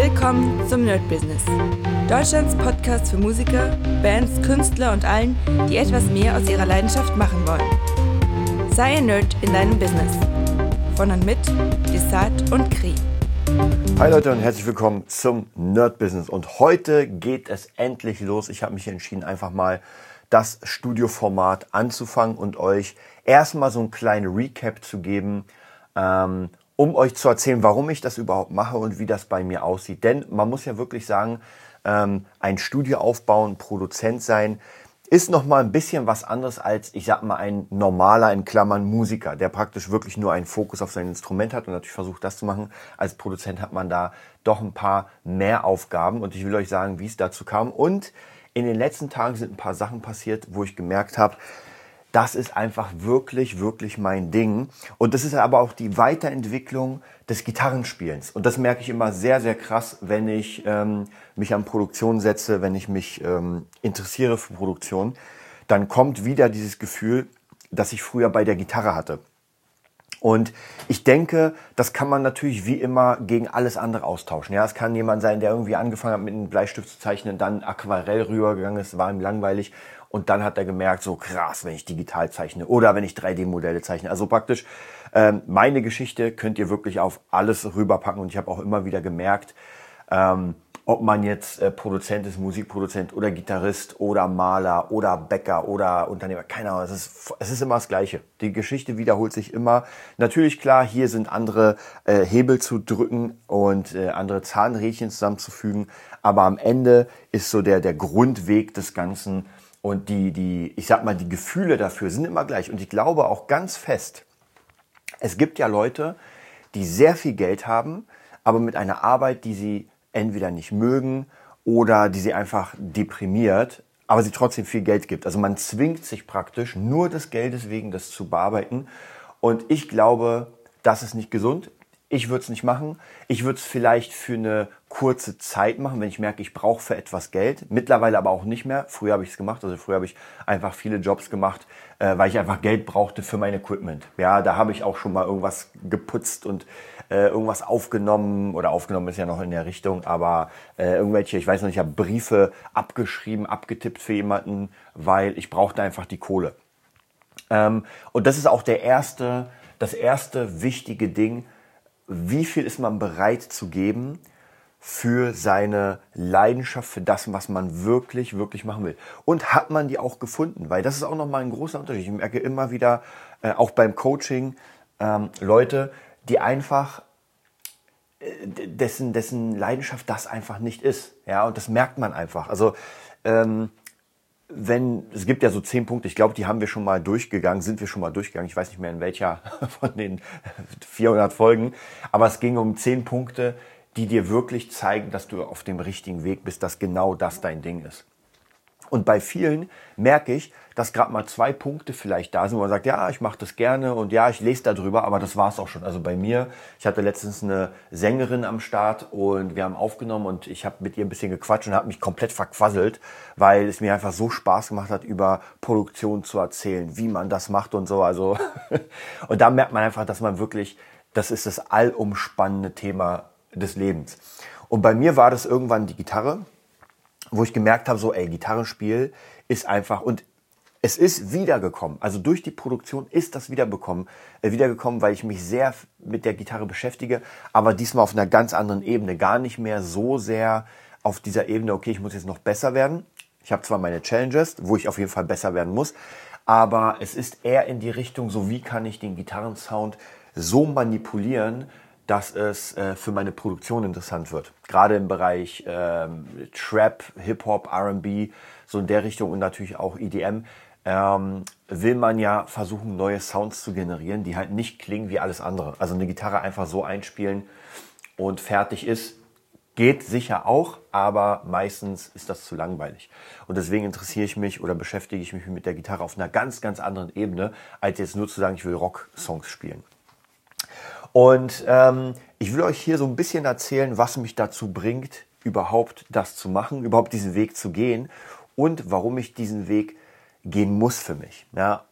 Willkommen zum Nerd Business. Deutschlands Podcast für Musiker, Bands, Künstler und allen, die etwas mehr aus ihrer Leidenschaft machen wollen. Sei ein Nerd in deinem Business. Von und mit Desart und Kri. Hi Leute und herzlich willkommen zum Nerd Business. Und heute geht es endlich los. Ich habe mich entschieden, einfach mal das Studioformat anzufangen und euch erstmal so einen kleinen Recap zu geben, ähm, um euch zu erzählen, warum ich das überhaupt mache und wie das bei mir aussieht. Denn man muss ja wirklich sagen, ähm, ein Studio aufbauen, Produzent sein, ist noch mal ein bisschen was anderes als, ich sag mal, ein normaler, in Klammern, Musiker, der praktisch wirklich nur einen Fokus auf sein Instrument hat und natürlich versucht, das zu machen. Als Produzent hat man da doch ein paar mehr Aufgaben und ich will euch sagen, wie es dazu kam. Und in den letzten Tagen sind ein paar Sachen passiert, wo ich gemerkt habe, das ist einfach wirklich, wirklich mein Ding. Und das ist aber auch die Weiterentwicklung des Gitarrenspielens. Und das merke ich immer sehr, sehr krass, wenn ich ähm, mich an Produktion setze, wenn ich mich ähm, interessiere für Produktion. Dann kommt wieder dieses Gefühl, das ich früher bei der Gitarre hatte. Und ich denke, das kann man natürlich wie immer gegen alles andere austauschen. Ja, es kann jemand sein, der irgendwie angefangen hat, mit einem Bleistift zu zeichnen, dann Aquarell rübergegangen ist, war ihm langweilig und dann hat er gemerkt, so krass, wenn ich digital zeichne oder wenn ich 3D-Modelle zeichne. Also praktisch ähm, meine Geschichte könnt ihr wirklich auf alles rüberpacken. Und ich habe auch immer wieder gemerkt, ähm, ob man jetzt äh, Produzent ist, Musikproduzent oder Gitarrist oder Maler oder Bäcker oder Unternehmer, keine Ahnung, es ist, es ist immer das Gleiche. Die Geschichte wiederholt sich immer. Natürlich klar, hier sind andere äh, Hebel zu drücken und äh, andere Zahnrädchen zusammenzufügen, aber am Ende ist so der, der Grundweg des Ganzen und die, die, ich sag mal, die Gefühle dafür sind immer gleich. Und ich glaube auch ganz fest, es gibt ja Leute, die sehr viel Geld haben, aber mit einer Arbeit, die sie entweder nicht mögen oder die sie einfach deprimiert, aber sie trotzdem viel Geld gibt. Also man zwingt sich praktisch nur des Geldes wegen das zu bearbeiten. Und ich glaube, das ist nicht gesund. Ich würde es nicht machen. Ich würde es vielleicht für eine kurze Zeit machen, wenn ich merke, ich brauche für etwas Geld. Mittlerweile aber auch nicht mehr. Früher habe ich es gemacht. Also früher habe ich einfach viele Jobs gemacht, äh, weil ich einfach Geld brauchte für mein Equipment. Ja, da habe ich auch schon mal irgendwas geputzt und äh, irgendwas aufgenommen oder aufgenommen ist ja noch in der Richtung, aber äh, irgendwelche, ich weiß noch nicht, ich habe Briefe abgeschrieben, abgetippt für jemanden, weil ich brauchte einfach die Kohle. Ähm, und das ist auch der erste, das erste wichtige Ding, wie viel ist man bereit zu geben für seine Leidenschaft, für das, was man wirklich, wirklich machen will. Und hat man die auch gefunden? Weil das ist auch nochmal ein großer Unterschied. Ich merke immer wieder, äh, auch beim Coaching, ähm, Leute, die einfach äh, dessen, dessen Leidenschaft das einfach nicht ist. Ja, und das merkt man einfach. Also ähm, wenn, es gibt ja so zehn Punkte, ich glaube, die haben wir schon mal durchgegangen, sind wir schon mal durchgegangen, ich weiß nicht mehr in welcher von den 400 Folgen, aber es ging um zehn Punkte, die dir wirklich zeigen, dass du auf dem richtigen Weg bist, dass genau das dein Ding ist. Und bei vielen merke ich, dass gerade mal zwei Punkte vielleicht da sind, wo man sagt, ja, ich mache das gerne und ja, ich lese darüber, aber das war's auch schon. Also bei mir, ich hatte letztens eine Sängerin am Start und wir haben aufgenommen und ich habe mit ihr ein bisschen gequatscht und habe mich komplett verquasselt, weil es mir einfach so Spaß gemacht hat, über Produktion zu erzählen, wie man das macht und so. Also und da merkt man einfach, dass man wirklich, das ist das allumspannende Thema des Lebens. Und bei mir war das irgendwann die Gitarre, wo ich gemerkt habe, so, ey, Gitarrenspiel ist einfach und es ist wiedergekommen. Also durch die Produktion ist das wiederbekommen, äh, wiedergekommen, weil ich mich sehr mit der Gitarre beschäftige, aber diesmal auf einer ganz anderen Ebene. Gar nicht mehr so sehr auf dieser Ebene, okay, ich muss jetzt noch besser werden. Ich habe zwar meine Challenges, wo ich auf jeden Fall besser werden muss, aber es ist eher in die Richtung, so wie kann ich den Gitarrensound so manipulieren, dass es äh, für meine Produktion interessant wird. Gerade im Bereich ähm, Trap, Hip-Hop, RB, so in der Richtung und natürlich auch EDM ähm, will man ja versuchen, neue Sounds zu generieren, die halt nicht klingen wie alles andere. Also eine Gitarre einfach so einspielen und fertig ist, geht sicher auch, aber meistens ist das zu langweilig. Und deswegen interessiere ich mich oder beschäftige ich mich mit der Gitarre auf einer ganz, ganz anderen Ebene, als jetzt nur zu sagen, ich will Rock-Songs spielen. Und ähm, ich will euch hier so ein bisschen erzählen, was mich dazu bringt, überhaupt das zu machen, überhaupt diesen Weg zu gehen und warum ich diesen Weg gehen muss für mich. Ja?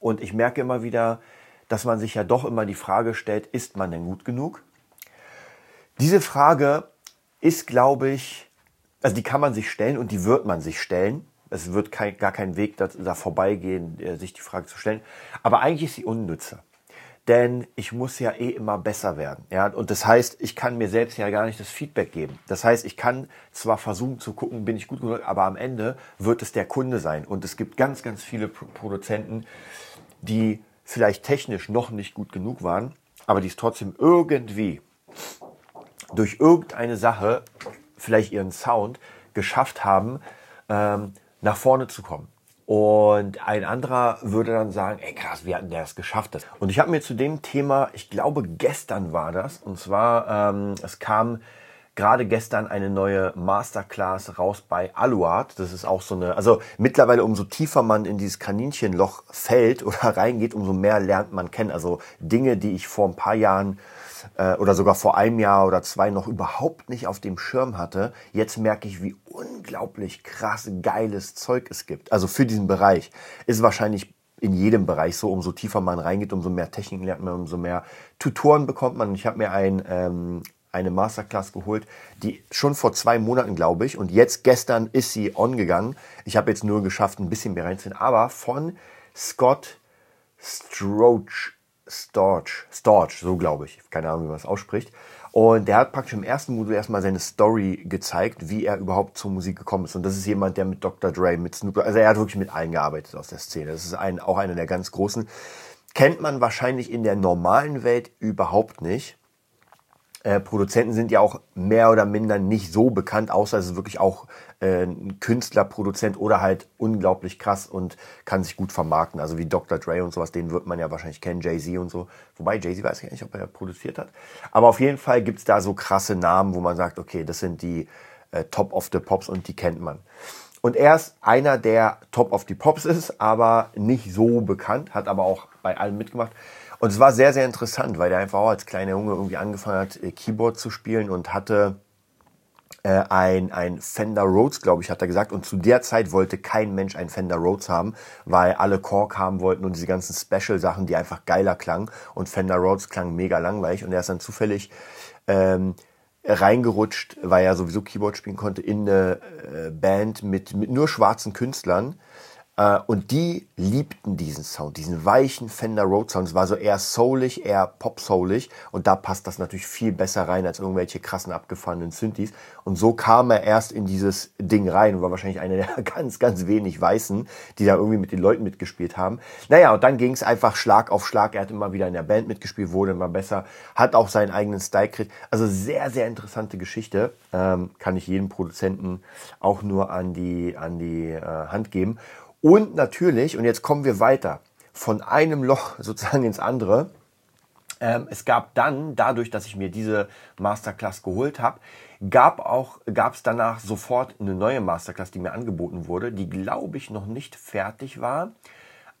Und ich merke immer wieder, dass man sich ja doch immer die Frage stellt, ist man denn gut genug? Diese Frage ist, glaube ich, also die kann man sich stellen und die wird man sich stellen. Es wird kein, gar kein Weg da, da vorbeigehen, äh, sich die Frage zu stellen. Aber eigentlich ist sie unnütze. Denn ich muss ja eh immer besser werden. Ja? Und das heißt, ich kann mir selbst ja gar nicht das Feedback geben. Das heißt, ich kann zwar versuchen zu gucken, bin ich gut genug, aber am Ende wird es der Kunde sein. Und es gibt ganz, ganz viele Produzenten, die vielleicht technisch noch nicht gut genug waren, aber die es trotzdem irgendwie durch irgendeine Sache, vielleicht ihren Sound, geschafft haben, ähm, nach vorne zu kommen. Und ein anderer würde dann sagen, ey krass, wie hat denn der es geschafft? Und ich habe mir zu dem Thema, ich glaube gestern war das, und zwar, ähm, es kam gerade gestern eine neue Masterclass raus bei Aluard. Das ist auch so eine, also mittlerweile umso tiefer man in dieses Kaninchenloch fällt oder reingeht, umso mehr lernt man kennen. Also Dinge, die ich vor ein paar Jahren äh, oder sogar vor einem Jahr oder zwei noch überhaupt nicht auf dem Schirm hatte. Jetzt merke ich, wie unglaublich krass geiles Zeug es gibt. Also für diesen Bereich ist wahrscheinlich in jedem Bereich so, umso tiefer man reingeht, umso mehr Techniken lernt man, umso mehr Tutoren bekommt man. Ich habe mir ein, ähm, eine Masterclass geholt, die schon vor zwei Monaten, glaube ich, und jetzt gestern ist sie on gegangen. Ich habe jetzt nur geschafft, ein bisschen mehr reinzuziehen, aber von Scott Stroach, Storch, Storch, so glaube ich, keine Ahnung, wie man es ausspricht. Und der hat praktisch im ersten Modul erstmal seine Story gezeigt, wie er überhaupt zur Musik gekommen ist. Und das ist jemand, der mit Dr. Dre, mit Snoop also er hat wirklich mit allen gearbeitet aus der Szene. Das ist ein, auch einer der ganz großen. Kennt man wahrscheinlich in der normalen Welt überhaupt nicht. Äh, Produzenten sind ja auch mehr oder minder nicht so bekannt, außer es ist wirklich auch äh, Künstler, Produzent oder halt unglaublich krass und kann sich gut vermarkten. Also wie Dr. Dre und sowas, den wird man ja wahrscheinlich kennen, Jay-Z und so. Wobei Jay-Z weiß ich nicht, ob er produziert hat. Aber auf jeden Fall gibt's da so krasse Namen, wo man sagt, okay, das sind die äh, Top of the Pops und die kennt man. Und er ist einer, der Top of the Pops ist, aber nicht so bekannt, hat aber auch bei allem mitgemacht. Und es war sehr, sehr interessant, weil der einfach auch als kleiner Junge irgendwie angefangen hat, äh, Keyboard zu spielen und hatte äh, ein, ein Fender Rhodes, glaube ich, hat er gesagt. Und zu der Zeit wollte kein Mensch ein Fender Rhodes haben, weil alle Korg haben wollten und diese ganzen Special-Sachen, die einfach geiler klangen. Und Fender Rhodes klang mega langweilig. Und er ist dann zufällig ähm, reingerutscht, weil er sowieso Keyboard spielen konnte, in eine äh, Band mit, mit nur schwarzen Künstlern und die liebten diesen Sound, diesen weichen Fender Road Sound. Es war so eher soulig, eher pop-soulig. Und da passt das natürlich viel besser rein als irgendwelche krassen abgefahrenen Synthes. Und so kam er erst in dieses Ding rein und war wahrscheinlich einer der ganz, ganz wenig Weißen, die da irgendwie mit den Leuten mitgespielt haben. Naja, und dann ging es einfach Schlag auf Schlag. Er hat immer wieder in der Band mitgespielt, wurde immer besser, hat auch seinen eigenen Style gekriegt. Also sehr, sehr interessante Geschichte. Ähm, kann ich jedem Produzenten auch nur an die, an die äh, Hand geben. Und natürlich, und jetzt kommen wir weiter, von einem Loch sozusagen ins andere. Ähm, es gab dann, dadurch, dass ich mir diese Masterclass geholt habe, gab auch, gab es danach sofort eine neue Masterclass, die mir angeboten wurde, die glaube ich noch nicht fertig war,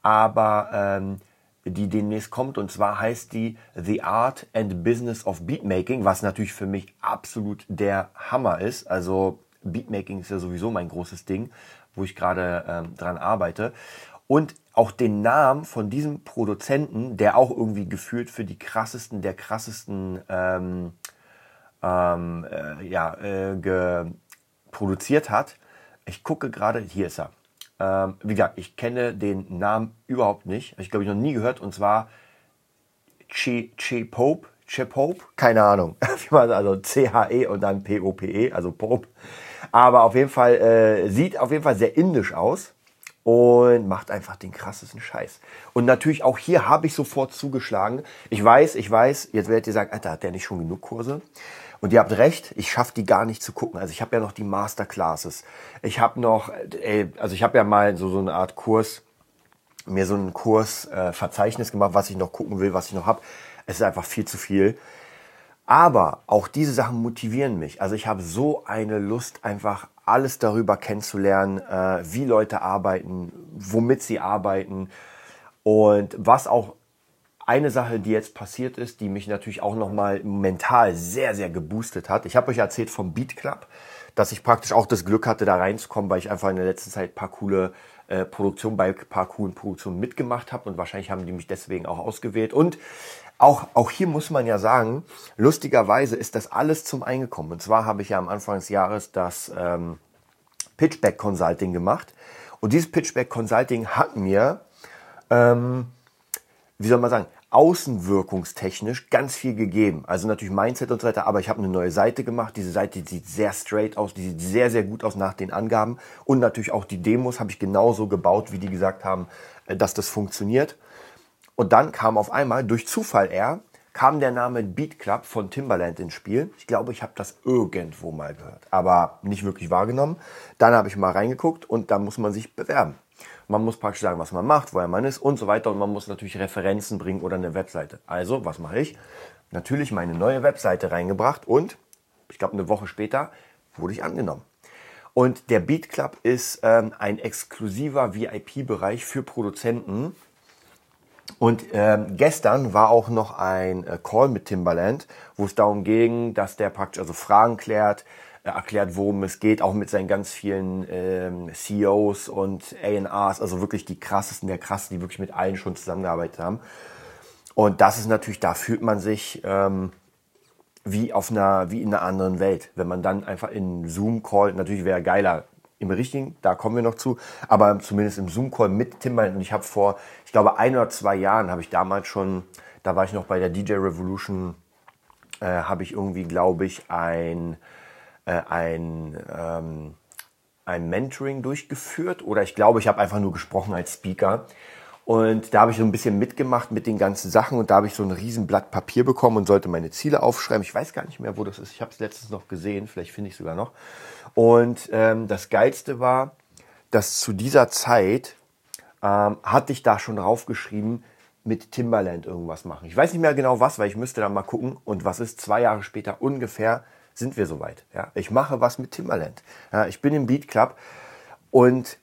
aber ähm, die demnächst kommt. Und zwar heißt die The Art and Business of Beatmaking, was natürlich für mich absolut der Hammer ist. Also Beatmaking ist ja sowieso mein großes Ding wo ich gerade ähm, dran arbeite. Und auch den Namen von diesem Produzenten, der auch irgendwie gefühlt für die krassesten, der krassesten ähm, ähm, äh, ja, äh, produziert hat. Ich gucke gerade, hier ist er. Ähm, wie gesagt, ich kenne den Namen überhaupt nicht. Ich glaube, ich noch nie gehört. Und zwar Che, che Pope. Che Pope? Keine Ahnung. also C-H-E und dann P-O-P-E, also Pope. Aber auf jeden Fall äh, sieht auf jeden Fall sehr indisch aus und macht einfach den krassesten Scheiß. Und natürlich auch hier habe ich sofort zugeschlagen. Ich weiß, ich weiß, jetzt werdet ihr sagen, Alter, hat der nicht schon genug Kurse? Und ihr habt recht, ich schaffe die gar nicht zu gucken. Also ich habe ja noch die Masterclasses. Ich habe noch, ey, also ich habe ja mal so, so eine Art Kurs, mir so ein Kursverzeichnis äh, gemacht, was ich noch gucken will, was ich noch habe. Es ist einfach viel zu viel. Aber auch diese Sachen motivieren mich. Also ich habe so eine Lust, einfach alles darüber kennenzulernen, äh, wie Leute arbeiten, womit sie arbeiten und was auch eine Sache, die jetzt passiert ist, die mich natürlich auch nochmal mental sehr, sehr geboostet hat. Ich habe euch erzählt vom Beat Club, dass ich praktisch auch das Glück hatte, da reinzukommen, weil ich einfach in der letzten Zeit paar coole äh, Produktionen bei paar coolen Produktionen mitgemacht habe und wahrscheinlich haben die mich deswegen auch ausgewählt. Und auch, auch hier muss man ja sagen, lustigerweise ist das alles zum Eingekommen. Und zwar habe ich ja am Anfang des Jahres das ähm, Pitchback Consulting gemacht. Und dieses Pitchback Consulting hat mir, ähm, wie soll man sagen, außenwirkungstechnisch ganz viel gegeben. Also natürlich Mindset und so weiter, aber ich habe eine neue Seite gemacht. Diese Seite sieht sehr straight aus, die sieht sehr, sehr gut aus nach den Angaben. Und natürlich auch die Demos habe ich genauso gebaut, wie die gesagt haben, äh, dass das funktioniert. Und dann kam auf einmal, durch Zufall eher, kam der Name Beat Club von Timbaland ins Spiel. Ich glaube, ich habe das irgendwo mal gehört, aber nicht wirklich wahrgenommen. Dann habe ich mal reingeguckt und da muss man sich bewerben. Man muss praktisch sagen, was man macht, woher man ist und so weiter. Und man muss natürlich Referenzen bringen oder eine Webseite. Also, was mache ich? Natürlich meine neue Webseite reingebracht und ich glaube, eine Woche später wurde ich angenommen. Und der Beat Club ist ähm, ein exklusiver VIP-Bereich für Produzenten, und ähm, gestern war auch noch ein äh, Call mit Timbaland, wo es darum ging, dass der praktisch also Fragen klärt, äh, erklärt, worum es geht, auch mit seinen ganz vielen ähm, CEOs und A&Rs, also wirklich die krassesten der krassen, die wirklich mit allen schon zusammengearbeitet haben. Und das ist natürlich, da fühlt man sich ähm, wie auf einer, wie in einer anderen Welt. Wenn man dann einfach in Zoom-Call, natürlich wäre geiler, im richtigen, da kommen wir noch zu, aber zumindest im Zoom-Call mit Timbaland. Und ich habe vor, ich glaube, ein oder zwei Jahren habe ich damals schon, da war ich noch bei der DJ Revolution, äh, habe ich irgendwie, glaube ich, ein, äh, ein, ähm, ein Mentoring durchgeführt oder ich glaube, ich habe einfach nur gesprochen als Speaker. Und da habe ich so ein bisschen mitgemacht mit den ganzen Sachen und da habe ich so ein riesen Blatt Papier bekommen und sollte meine Ziele aufschreiben. Ich weiß gar nicht mehr, wo das ist. Ich habe es letztens noch gesehen, vielleicht finde ich sogar noch. Und ähm, das Geilste war, dass zu dieser Zeit ähm, hatte ich da schon draufgeschrieben, mit Timberland irgendwas machen. Ich weiß nicht mehr genau was, weil ich müsste da mal gucken. Und was ist zwei Jahre später ungefähr, sind wir soweit. Ja? Ich mache was mit Timberland. Ja, ich bin im Beat Club und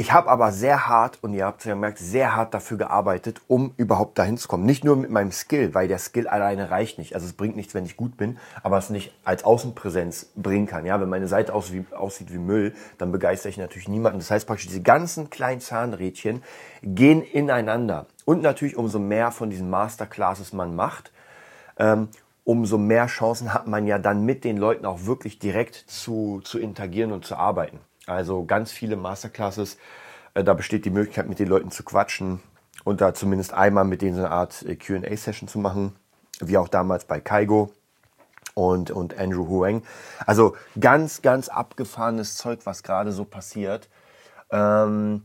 ich habe aber sehr hart, und ihr habt es ja gemerkt, sehr hart dafür gearbeitet, um überhaupt dahin zu kommen. Nicht nur mit meinem Skill, weil der Skill alleine reicht nicht. Also es bringt nichts, wenn ich gut bin, aber es nicht als Außenpräsenz bringen kann. Ja, wenn meine Seite aus wie, aussieht wie Müll, dann begeistere ich natürlich niemanden. Das heißt praktisch, diese ganzen kleinen Zahnrädchen gehen ineinander. Und natürlich, umso mehr von diesen Masterclasses man macht, ähm, umso mehr Chancen hat man ja dann mit den Leuten auch wirklich direkt zu, zu interagieren und zu arbeiten. Also ganz viele Masterclasses. Äh, da besteht die Möglichkeit, mit den Leuten zu quatschen und da zumindest einmal mit denen so eine Art äh, QA-Session zu machen, wie auch damals bei Kaigo und, und Andrew Huang. Also ganz, ganz abgefahrenes Zeug, was gerade so passiert. Ähm,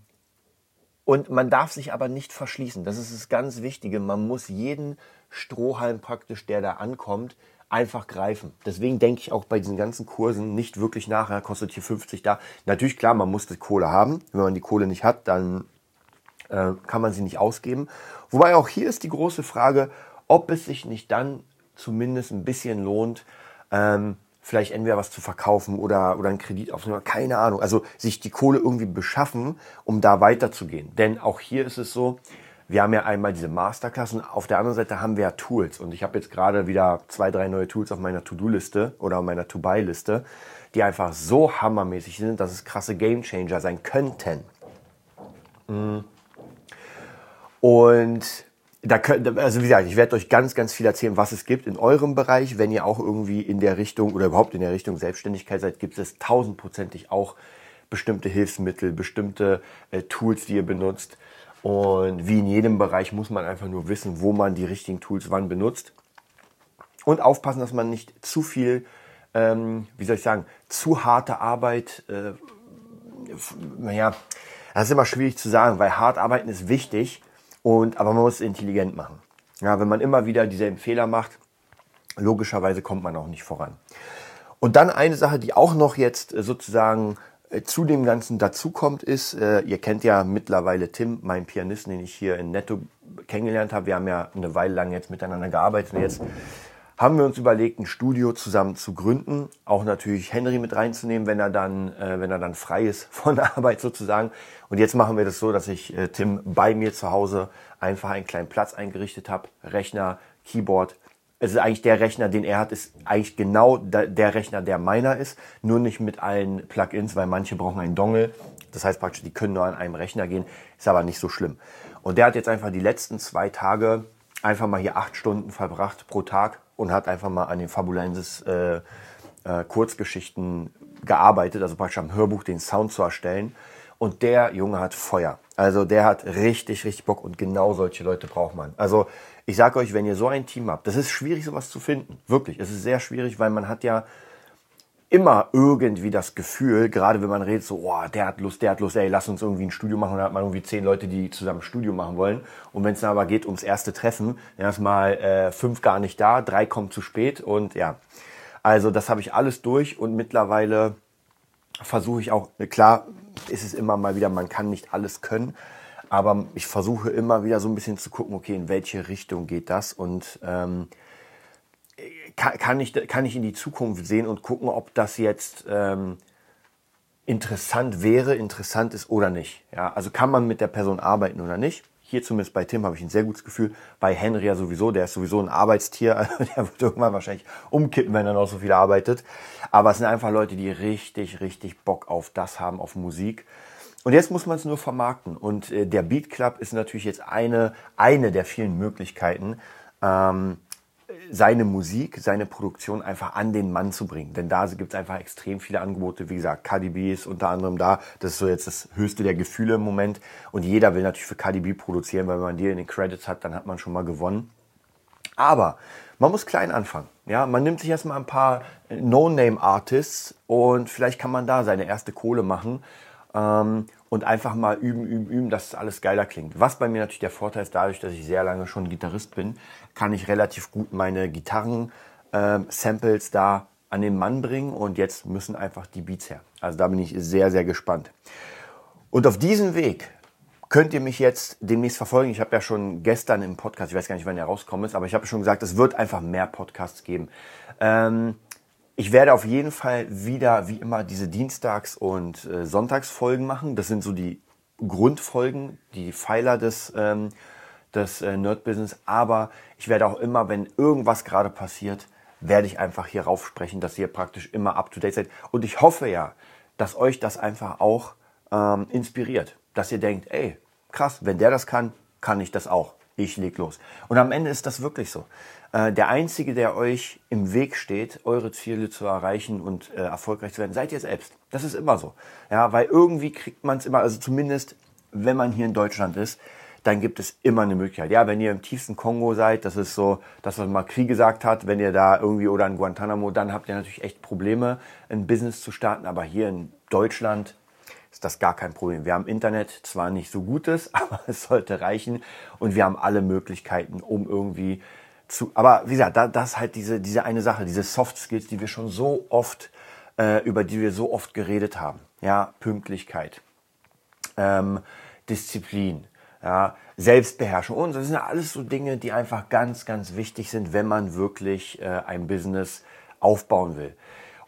und man darf sich aber nicht verschließen. Das ist das ganz Wichtige. Man muss jeden Strohhalm praktisch, der da ankommt, einfach greifen. Deswegen denke ich auch bei diesen ganzen Kursen nicht wirklich nachher, kostet hier 50 da. Natürlich, klar, man muss die Kohle haben. Wenn man die Kohle nicht hat, dann äh, kann man sie nicht ausgeben. Wobei auch hier ist die große Frage, ob es sich nicht dann zumindest ein bisschen lohnt, ähm, vielleicht entweder was zu verkaufen oder, oder einen Kredit aufzunehmen, keine Ahnung. Also sich die Kohle irgendwie beschaffen, um da weiterzugehen. Denn auch hier ist es so, wir haben ja einmal diese Masterclass und auf der anderen Seite haben wir ja Tools. Und ich habe jetzt gerade wieder zwei, drei neue Tools auf meiner To-Do-Liste oder auf meiner To-Buy-Liste, die einfach so hammermäßig sind, dass es krasse Game-Changer sein könnten. Mm. Und da könnt, also wie gesagt, ich werde euch ganz, ganz viel erzählen, was es gibt in eurem Bereich. Wenn ihr auch irgendwie in der Richtung oder überhaupt in der Richtung Selbstständigkeit seid, gibt es tausendprozentig auch bestimmte Hilfsmittel, bestimmte äh, Tools, die ihr benutzt. Und wie in jedem Bereich muss man einfach nur wissen, wo man die richtigen Tools wann benutzt. Und aufpassen, dass man nicht zu viel, ähm, wie soll ich sagen, zu harte Arbeit, äh, naja, das ist immer schwierig zu sagen, weil hart arbeiten ist wichtig, und, aber man muss es intelligent machen. Ja, wenn man immer wieder dieselben Fehler macht, logischerweise kommt man auch nicht voran. Und dann eine Sache, die auch noch jetzt äh, sozusagen zu dem Ganzen dazukommt, ist, äh, ihr kennt ja mittlerweile Tim, meinen Pianisten, den ich hier in Netto kennengelernt habe. Wir haben ja eine Weile lang jetzt miteinander gearbeitet und jetzt haben wir uns überlegt, ein Studio zusammen zu gründen. Auch natürlich Henry mit reinzunehmen, wenn er dann, äh, wenn er dann frei ist von Arbeit sozusagen. Und jetzt machen wir das so, dass ich äh, Tim bei mir zu Hause einfach einen kleinen Platz eingerichtet habe. Rechner, Keyboard, es ist eigentlich der Rechner, den er hat, ist eigentlich genau der Rechner, der meiner ist, nur nicht mit allen Plugins, weil manche brauchen einen Dongle. Das heißt praktisch, die können nur an einem Rechner gehen, ist aber nicht so schlimm. Und der hat jetzt einfach die letzten zwei Tage einfach mal hier acht Stunden verbracht pro Tag und hat einfach mal an den Fabulensis äh, äh, Kurzgeschichten gearbeitet, also praktisch am Hörbuch den Sound zu erstellen. Und der Junge hat Feuer. Also der hat richtig, richtig Bock und genau solche Leute braucht man. Also ich sage euch, wenn ihr so ein Team habt, das ist schwierig, sowas zu finden. Wirklich, es ist sehr schwierig, weil man hat ja immer irgendwie das Gefühl, gerade wenn man redet, so, oh, der hat Lust, der hat Lust, ey, lass uns irgendwie ein Studio machen. Und dann hat man irgendwie zehn Leute, die zusammen ein Studio machen wollen. Und wenn es dann aber geht ums erste Treffen, dann ist mal äh, fünf gar nicht da, drei kommen zu spät und ja. Also das habe ich alles durch und mittlerweile versuche ich auch, klar ist es immer mal wieder, man kann nicht alles können, aber ich versuche immer wieder so ein bisschen zu gucken, okay, in welche Richtung geht das und ähm, kann, kann, ich, kann ich in die Zukunft sehen und gucken, ob das jetzt ähm, interessant wäre, interessant ist oder nicht. Ja, also kann man mit der Person arbeiten oder nicht. Hier zumindest bei Tim habe ich ein sehr gutes Gefühl. Bei Henry ja sowieso, der ist sowieso ein Arbeitstier. Der wird irgendwann wahrscheinlich umkippen, wenn er noch so viel arbeitet. Aber es sind einfach Leute, die richtig, richtig Bock auf das haben, auf Musik. Und jetzt muss man es nur vermarkten. Und äh, der Beat Club ist natürlich jetzt eine, eine der vielen Möglichkeiten, ähm, seine Musik, seine Produktion einfach an den Mann zu bringen. Denn da gibt es einfach extrem viele Angebote. Wie gesagt, KDB ist unter anderem da. Das ist so jetzt das höchste der Gefühle im Moment. Und jeder will natürlich für KDB produzieren, weil wenn man die in den Credits hat, dann hat man schon mal gewonnen. Aber man muss klein anfangen. Ja, man nimmt sich erstmal ein paar No-Name-Artists und vielleicht kann man da seine erste Kohle machen. Ähm, und einfach mal üben, üben, üben, dass alles geiler klingt. Was bei mir natürlich der Vorteil ist, dadurch, dass ich sehr lange schon Gitarrist bin, kann ich relativ gut meine Gitarren-Samples da an den Mann bringen und jetzt müssen einfach die Beats her. Also da bin ich sehr, sehr gespannt. Und auf diesem Weg könnt ihr mich jetzt demnächst verfolgen. Ich habe ja schon gestern im Podcast, ich weiß gar nicht, wann der rauskommt ist, aber ich habe schon gesagt, es wird einfach mehr Podcasts geben. Ähm, ich werde auf jeden Fall wieder, wie immer, diese Dienstags- und äh, Sonntagsfolgen machen. Das sind so die Grundfolgen, die Pfeiler des, ähm, des äh, Nerd-Business. Aber ich werde auch immer, wenn irgendwas gerade passiert, werde ich einfach hier rauf sprechen, dass ihr praktisch immer up-to-date seid. Und ich hoffe ja, dass euch das einfach auch ähm, inspiriert. Dass ihr denkt, ey, krass, wenn der das kann, kann ich das auch. Ich leg los. Und am Ende ist das wirklich so. Äh, der Einzige, der euch im Weg steht, eure Ziele zu erreichen und äh, erfolgreich zu werden, seid ihr selbst. Das ist immer so. Ja, weil irgendwie kriegt man es immer, also zumindest wenn man hier in Deutschland ist, dann gibt es immer eine Möglichkeit. Ja, wenn ihr im tiefsten Kongo seid, das ist so das, was Macri gesagt hat, wenn ihr da irgendwie oder in Guantanamo, dann habt ihr natürlich echt Probleme, ein Business zu starten. Aber hier in Deutschland ist das gar kein Problem. Wir haben Internet, zwar nicht so gutes, aber es sollte reichen und wir haben alle Möglichkeiten, um irgendwie zu, aber wie gesagt, da, das ist halt diese, diese eine Sache, diese Soft Skills, die wir schon so oft, äh, über die wir so oft geredet haben. Ja, Pünktlichkeit, ähm, Disziplin, ja, Selbstbeherrschung und das sind ja alles so Dinge, die einfach ganz, ganz wichtig sind, wenn man wirklich äh, ein Business aufbauen will.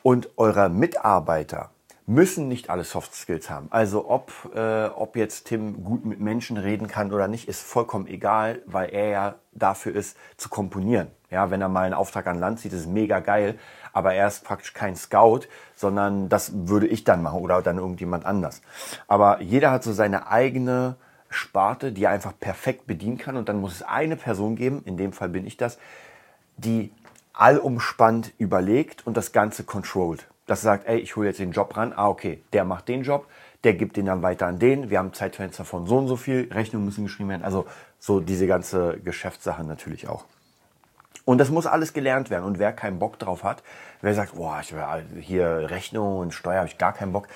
Und eure Mitarbeiter, müssen nicht alle Soft Skills haben. Also ob, äh, ob jetzt Tim gut mit Menschen reden kann oder nicht, ist vollkommen egal, weil er ja dafür ist, zu komponieren. Ja, wenn er mal einen Auftrag an Land sieht, ist mega geil, aber er ist praktisch kein Scout, sondern das würde ich dann machen oder dann irgendjemand anders. Aber jeder hat so seine eigene Sparte, die er einfach perfekt bedienen kann und dann muss es eine Person geben, in dem Fall bin ich das, die allumspannt überlegt und das Ganze controlled das sagt, ey, ich hole jetzt den Job ran. Ah, okay, der macht den Job, der gibt den dann weiter an den. Wir haben Zeitfenster von so und so viel, Rechnungen müssen geschrieben werden. Also so diese ganze Geschäftssache natürlich auch. Und das muss alles gelernt werden. Und wer keinen Bock drauf hat, wer sagt, boah, ich hier Rechnung und Steuer habe ich gar keinen Bock,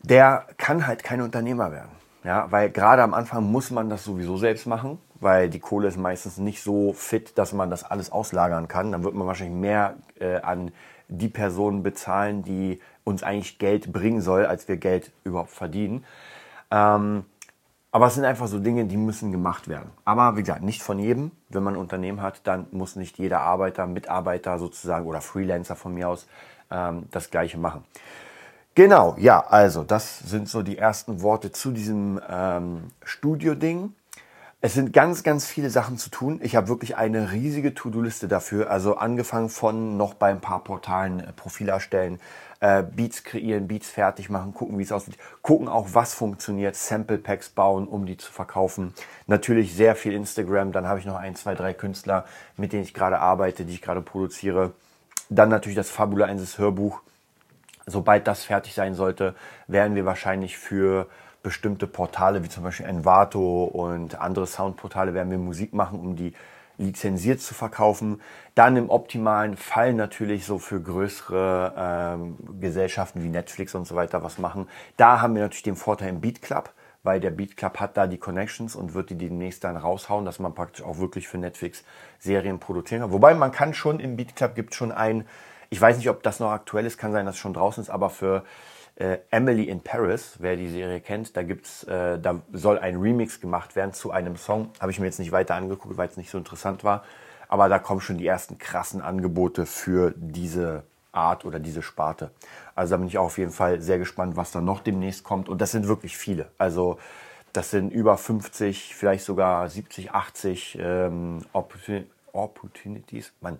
der kann halt kein Unternehmer werden. Ja, weil gerade am Anfang muss man das sowieso selbst machen, weil die Kohle ist meistens nicht so fit, dass man das alles auslagern kann. Dann wird man wahrscheinlich mehr äh, an die Personen bezahlen, die uns eigentlich Geld bringen soll, als wir Geld überhaupt verdienen. Ähm, aber es sind einfach so Dinge, die müssen gemacht werden. Aber wie gesagt, nicht von jedem. Wenn man ein Unternehmen hat, dann muss nicht jeder Arbeiter, Mitarbeiter sozusagen oder Freelancer von mir aus ähm, das Gleiche machen. Genau, ja, also das sind so die ersten Worte zu diesem ähm, Studio-Ding. Es sind ganz, ganz viele Sachen zu tun. Ich habe wirklich eine riesige To-Do-Liste dafür. Also angefangen von noch bei ein paar Portalen äh, Profil erstellen, äh, Beats kreieren, Beats fertig machen, gucken, wie es aussieht, gucken auch, was funktioniert, Sample Packs bauen, um die zu verkaufen. Natürlich sehr viel Instagram. Dann habe ich noch ein, zwei, drei Künstler, mit denen ich gerade arbeite, die ich gerade produziere. Dann natürlich das Fabula 1 Hörbuch. Sobald das fertig sein sollte, werden wir wahrscheinlich für bestimmte Portale wie zum Beispiel Envato und andere Soundportale werden wir Musik machen, um die lizenziert zu verkaufen. Dann im optimalen Fall natürlich so für größere ähm, Gesellschaften wie Netflix und so weiter was machen. Da haben wir natürlich den Vorteil im Beat Club, weil der Beat Club hat da die Connections und wird die demnächst dann raushauen, dass man praktisch auch wirklich für Netflix Serien produzieren kann. Wobei man kann schon im Beat Club gibt schon ein, ich weiß nicht, ob das noch aktuell ist, kann sein, dass es schon draußen ist, aber für äh, Emily in Paris, wer die Serie kennt, da gibt's, äh, da soll ein Remix gemacht werden zu einem Song. Habe ich mir jetzt nicht weiter angeguckt, weil es nicht so interessant war. Aber da kommen schon die ersten krassen Angebote für diese Art oder diese Sparte. Also da bin ich auch auf jeden Fall sehr gespannt, was da noch demnächst kommt. Und das sind wirklich viele. Also das sind über 50, vielleicht sogar 70, 80 ähm, Opportunities. Man,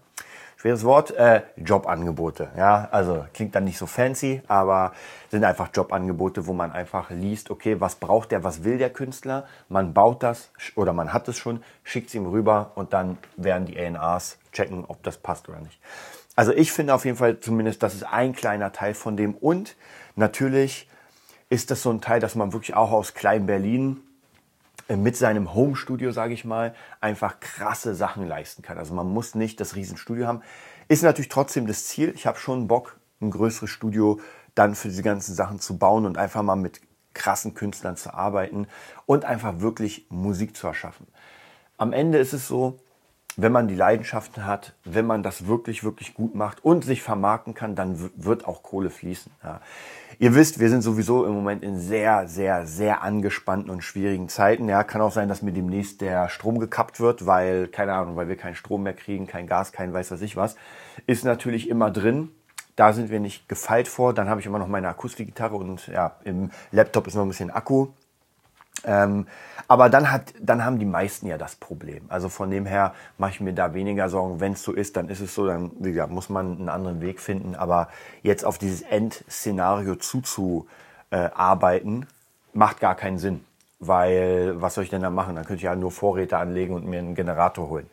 schweres Wort, äh, Jobangebote. Ja, also klingt dann nicht so fancy, aber sind einfach Jobangebote, wo man einfach liest, okay, was braucht der, was will der Künstler? Man baut das oder man hat es schon, schickt es ihm rüber und dann werden die ANAs checken, ob das passt oder nicht. Also ich finde auf jeden Fall zumindest, das ist ein kleiner Teil von dem und natürlich ist das so ein Teil, dass man wirklich auch aus Klein-Berlin mit seinem Home-Studio, sage ich mal, einfach krasse Sachen leisten kann. Also man muss nicht das Riesenstudio haben. Ist natürlich trotzdem das Ziel. Ich habe schon Bock, ein größeres Studio dann für diese ganzen Sachen zu bauen und einfach mal mit krassen Künstlern zu arbeiten und einfach wirklich Musik zu erschaffen. Am Ende ist es so, wenn man die Leidenschaften hat, wenn man das wirklich, wirklich gut macht und sich vermarkten kann, dann wird auch Kohle fließen. Ja. Ihr wisst, wir sind sowieso im Moment in sehr, sehr, sehr angespannten und schwierigen Zeiten. Ja, kann auch sein, dass mir demnächst der Strom gekappt wird, weil, keine Ahnung, weil wir keinen Strom mehr kriegen, kein Gas, kein weiß was ich was. Ist natürlich immer drin. Da sind wir nicht gefeilt vor. Dann habe ich immer noch meine Akustikgitarre und ja, im Laptop ist noch ein bisschen Akku. Ähm, aber dann, hat, dann haben die meisten ja das Problem. Also von dem her mache ich mir da weniger Sorgen. Wenn es so ist, dann ist es so, dann wie gesagt, muss man einen anderen Weg finden. Aber jetzt auf dieses Endszenario zuzuarbeiten, äh, macht gar keinen Sinn. Weil was soll ich denn da machen? Dann könnte ich ja nur Vorräte anlegen und mir einen Generator holen.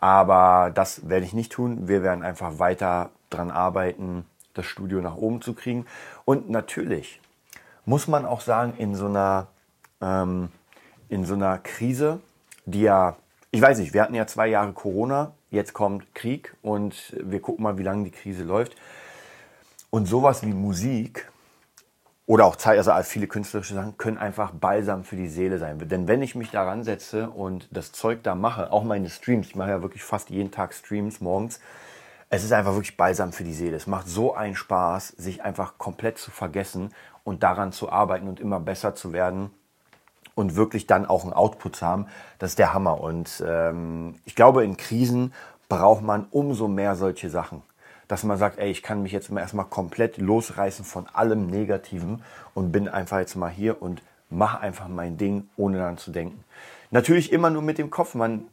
Aber das werde ich nicht tun. Wir werden einfach weiter dran arbeiten, das Studio nach oben zu kriegen. Und natürlich muss man auch sagen, in so einer ähm, in so einer Krise, die ja, ich weiß nicht, wir hatten ja zwei Jahre Corona, jetzt kommt Krieg und wir gucken mal, wie lange die Krise läuft. Und sowas wie Musik oder auch Zeit, also viele künstlerische Sachen können einfach Balsam für die Seele sein. Denn wenn ich mich daran setze und das Zeug da mache, auch meine Streams, ich mache ja wirklich fast jeden Tag Streams morgens, es ist einfach wirklich Balsam für die Seele. Es macht so einen Spaß, sich einfach komplett zu vergessen und daran zu arbeiten und immer besser zu werden und wirklich dann auch einen Output haben, das ist der Hammer. Und ähm, ich glaube, in Krisen braucht man umso mehr solche Sachen. Dass man sagt, ey, ich kann mich jetzt erstmal komplett losreißen von allem Negativen und bin einfach jetzt mal hier und mache einfach mein Ding, ohne dann zu denken. Natürlich immer nur mit dem Kopf. Man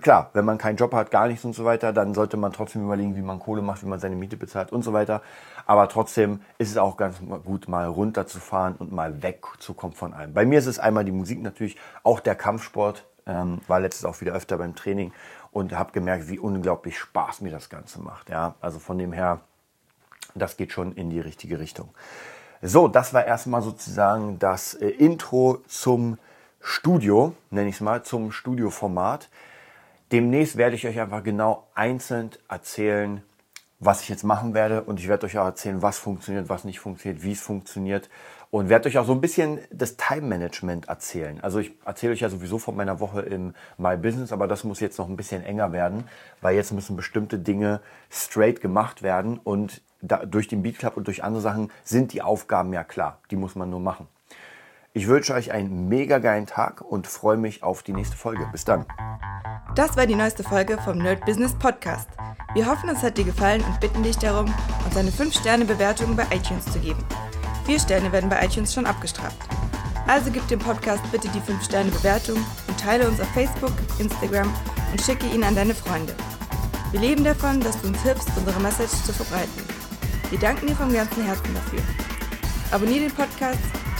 klar, wenn man keinen Job hat, gar nichts und so weiter, dann sollte man trotzdem überlegen, wie man Kohle macht, wie man seine Miete bezahlt und so weiter. Aber trotzdem ist es auch ganz gut, mal runterzufahren und mal wegzukommen von allem. Bei mir ist es einmal die Musik natürlich, auch der Kampfsport. Ähm, war letztes auch wieder öfter beim Training und habe gemerkt, wie unglaublich Spaß mir das Ganze macht. Ja, also von dem her, das geht schon in die richtige Richtung. So, das war erstmal sozusagen das äh, Intro zum Studio, nenne ich es mal, zum Studioformat. Demnächst werde ich euch einfach genau einzeln erzählen, was ich jetzt machen werde und ich werde euch auch erzählen, was funktioniert, was nicht funktioniert, wie es funktioniert und werde euch auch so ein bisschen das Time-Management erzählen. Also ich erzähle euch ja sowieso von meiner Woche im My Business, aber das muss jetzt noch ein bisschen enger werden, weil jetzt müssen bestimmte Dinge straight gemacht werden und da, durch den Beat Club und durch andere Sachen sind die Aufgaben ja klar. Die muss man nur machen. Ich wünsche euch einen mega geilen Tag und freue mich auf die nächste Folge. Bis dann. Das war die neueste Folge vom Nerd Business Podcast. Wir hoffen, es hat dir gefallen und bitten dich darum, uns eine 5-Sterne-Bewertung bei iTunes zu geben. Vier Sterne werden bei iTunes schon abgestraft. Also gib dem Podcast bitte die 5-Sterne-Bewertung und teile uns auf Facebook, Instagram und schicke ihn an deine Freunde. Wir leben davon, dass du uns hilfst, unsere Message zu verbreiten. Wir danken dir vom ganzen Herzen dafür. Abonnier den Podcast,